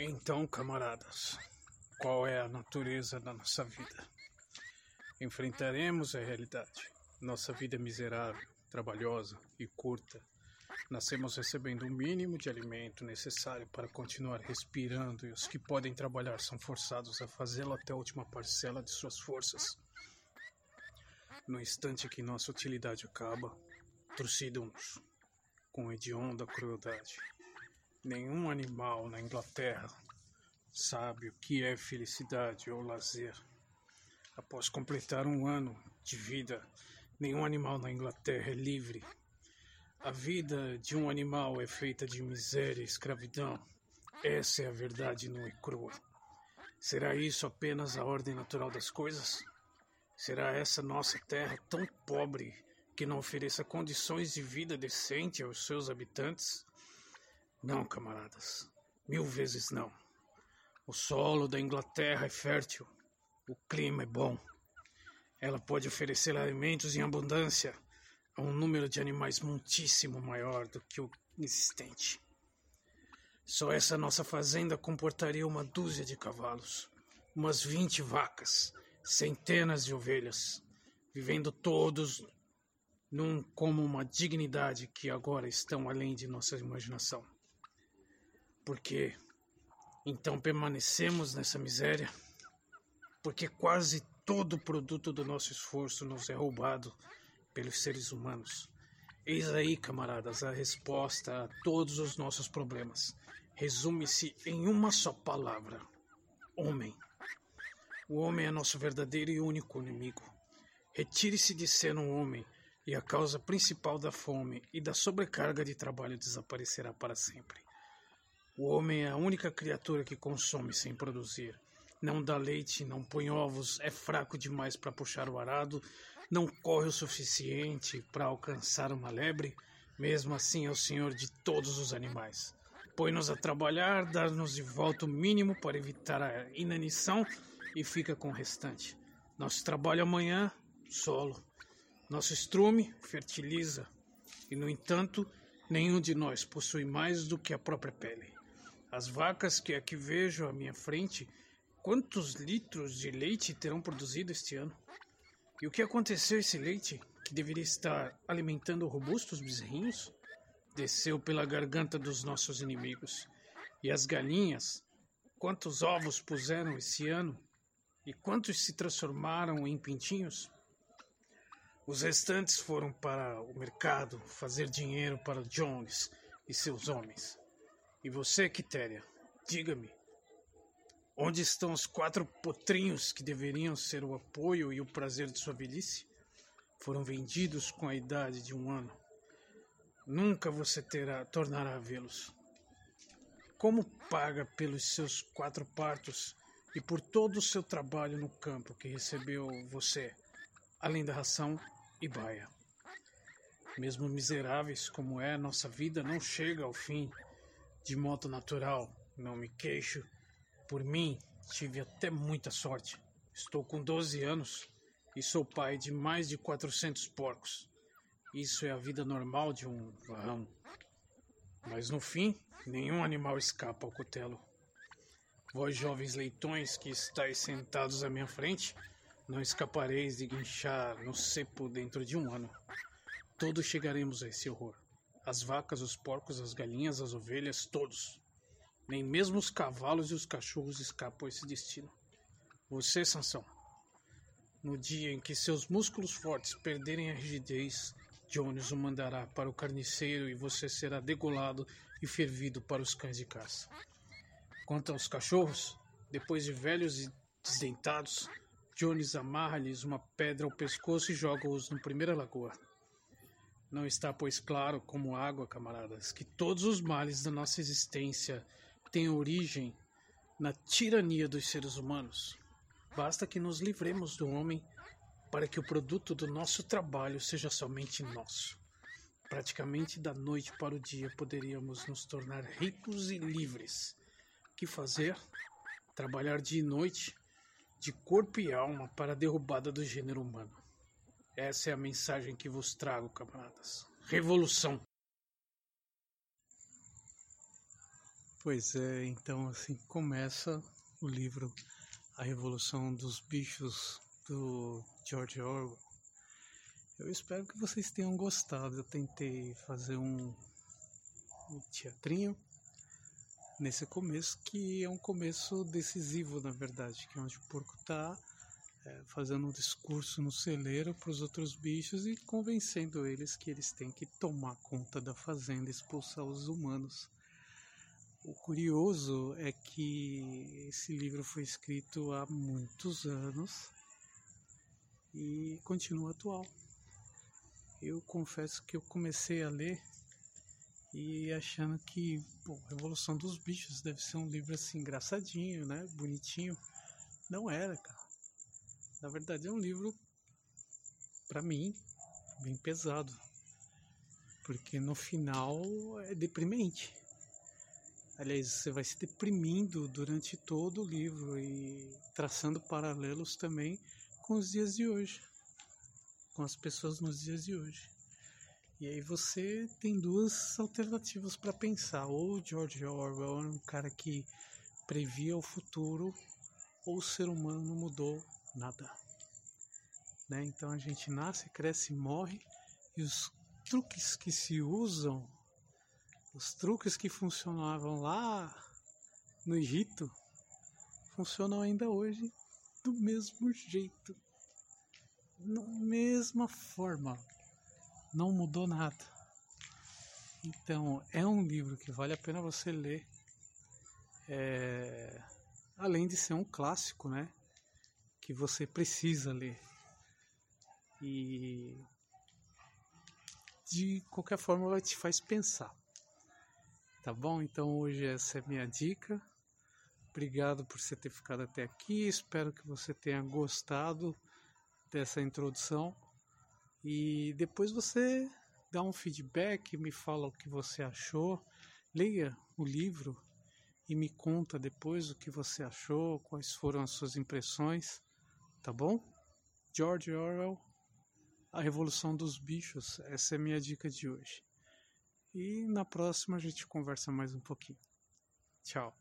Então, camaradas, qual é a natureza da nossa vida? Enfrentaremos a realidade. Nossa vida é miserável, trabalhosa e curta. Nascemos recebendo o mínimo de alimento necessário para continuar respirando e os que podem trabalhar são forçados a fazê-lo até a última parcela de suas forças. No instante que nossa utilidade acaba, trucidam-nos com hedionda crueldade. Nenhum animal na Inglaterra sabe o que é felicidade ou lazer. Após completar um ano de vida, nenhum animal na Inglaterra é livre. A vida de um animal é feita de miséria e escravidão. Essa é a verdade nua e crua. Será isso apenas a ordem natural das coisas? Será essa nossa terra tão pobre que não ofereça condições de vida decente aos seus habitantes? Não, camaradas, mil vezes não. O solo da Inglaterra é fértil, o clima é bom. Ela pode oferecer alimentos em abundância a um número de animais muitíssimo maior do que o existente. Só essa nossa fazenda comportaria uma dúzia de cavalos, umas vinte vacas, centenas de ovelhas, vivendo todos num como uma dignidade que agora estão além de nossa imaginação. Porque então permanecemos nessa miséria? Porque quase todo o produto do nosso esforço nos é roubado pelos seres humanos. Eis aí, camaradas, a resposta a todos os nossos problemas. Resume-se em uma só palavra: homem. O homem é nosso verdadeiro e único inimigo. Retire-se de ser um homem e a causa principal da fome e da sobrecarga de trabalho desaparecerá para sempre. O homem é a única criatura que consome sem produzir. Não dá leite, não põe ovos, é fraco demais para puxar o arado, não corre o suficiente para alcançar uma lebre. Mesmo assim, é o senhor de todos os animais. Põe-nos a trabalhar, dá-nos de volta o mínimo para evitar a inanição e fica com o restante. Nosso trabalho amanhã, solo. Nosso estrume fertiliza. E, no entanto, nenhum de nós possui mais do que a própria pele. As vacas que aqui vejo à minha frente, quantos litros de leite terão produzido este ano? E o que aconteceu esse leite, que deveria estar alimentando robustos bezerrinhos? Desceu pela garganta dos nossos inimigos. E as galinhas, quantos ovos puseram esse ano? E quantos se transformaram em pintinhos? Os restantes foram para o mercado fazer dinheiro para Jones e seus homens. E você, Quitéria, diga-me, onde estão os quatro potrinhos que deveriam ser o apoio e o prazer de sua velhice? Foram vendidos com a idade de um ano. Nunca você terá, tornará a vê-los. Como paga pelos seus quatro partos e por todo o seu trabalho no campo que recebeu você, além da ração e baia? Mesmo miseráveis como é, nossa vida não chega ao fim de modo natural. Não me queixo. Por mim, tive até muita sorte. Estou com 12 anos e sou pai de mais de 400 porcos. Isso é a vida normal de um varrão. Mas no fim, nenhum animal escapa ao cutelo. Vós, jovens leitões que estáis sentados à minha frente, não escapareis de guinchar no cepo dentro de um ano. Todos chegaremos a esse horror. As vacas, os porcos, as galinhas, as ovelhas, todos. Nem mesmo os cavalos e os cachorros escapam a esse destino. Você, Sansão, no dia em que seus músculos fortes perderem a rigidez, Jones o mandará para o carniceiro e você será degolado e fervido para os cães de caça. Quanto aos cachorros, depois de velhos e desdentados, Jones amarra-lhes uma pedra ao pescoço e joga-os na primeira lagoa. Não está, pois, claro como água, camaradas, que todos os males da nossa existência têm origem na tirania dos seres humanos. Basta que nos livremos do homem para que o produto do nosso trabalho seja somente nosso. Praticamente da noite para o dia poderíamos nos tornar ricos e livres. Que fazer? Trabalhar dia e noite, de corpo e alma, para a derrubada do gênero humano. Essa é a mensagem que vos trago, camaradas. Revolução. Pois é, então assim começa o livro A Revolução dos Bichos do George Orwell. Eu espero que vocês tenham gostado. Eu tentei fazer um, um teatrinho nesse começo, que é um começo decisivo, na verdade, que é onde o porco está é, fazendo um discurso no celeiro para os outros bichos e convencendo eles que eles têm que tomar conta da fazenda e expulsar os humanos. O curioso é que esse livro foi escrito há muitos anos e continua atual. Eu confesso que eu comecei a ler e achando que pô, Revolução dos Bichos deve ser um livro assim engraçadinho, né, bonitinho. Não era, cara. Na verdade é um livro para mim bem pesado, porque no final é deprimente. Aliás, você vai se deprimindo durante todo o livro e traçando paralelos também com os dias de hoje, com as pessoas nos dias de hoje. E aí você tem duas alternativas para pensar. Ou George Orwell é um cara que previa o futuro, ou o ser humano mudou nada. Né? Então a gente nasce, cresce e morre, e os truques que se usam os truques que funcionavam lá no Egito funcionam ainda hoje do mesmo jeito, da mesma forma, não mudou nada. Então é um livro que vale a pena você ler, é... além de ser um clássico, né? Que você precisa ler. E de qualquer forma ela te faz pensar. Tá bom? Então hoje essa é a minha dica. Obrigado por você ter ficado até aqui. Espero que você tenha gostado dessa introdução. E depois você dá um feedback, me fala o que você achou. Leia o livro e me conta depois o que você achou, quais foram as suas impressões, tá bom? George Orwell, A Revolução dos Bichos, essa é a minha dica de hoje. E na próxima a gente conversa mais um pouquinho. Tchau.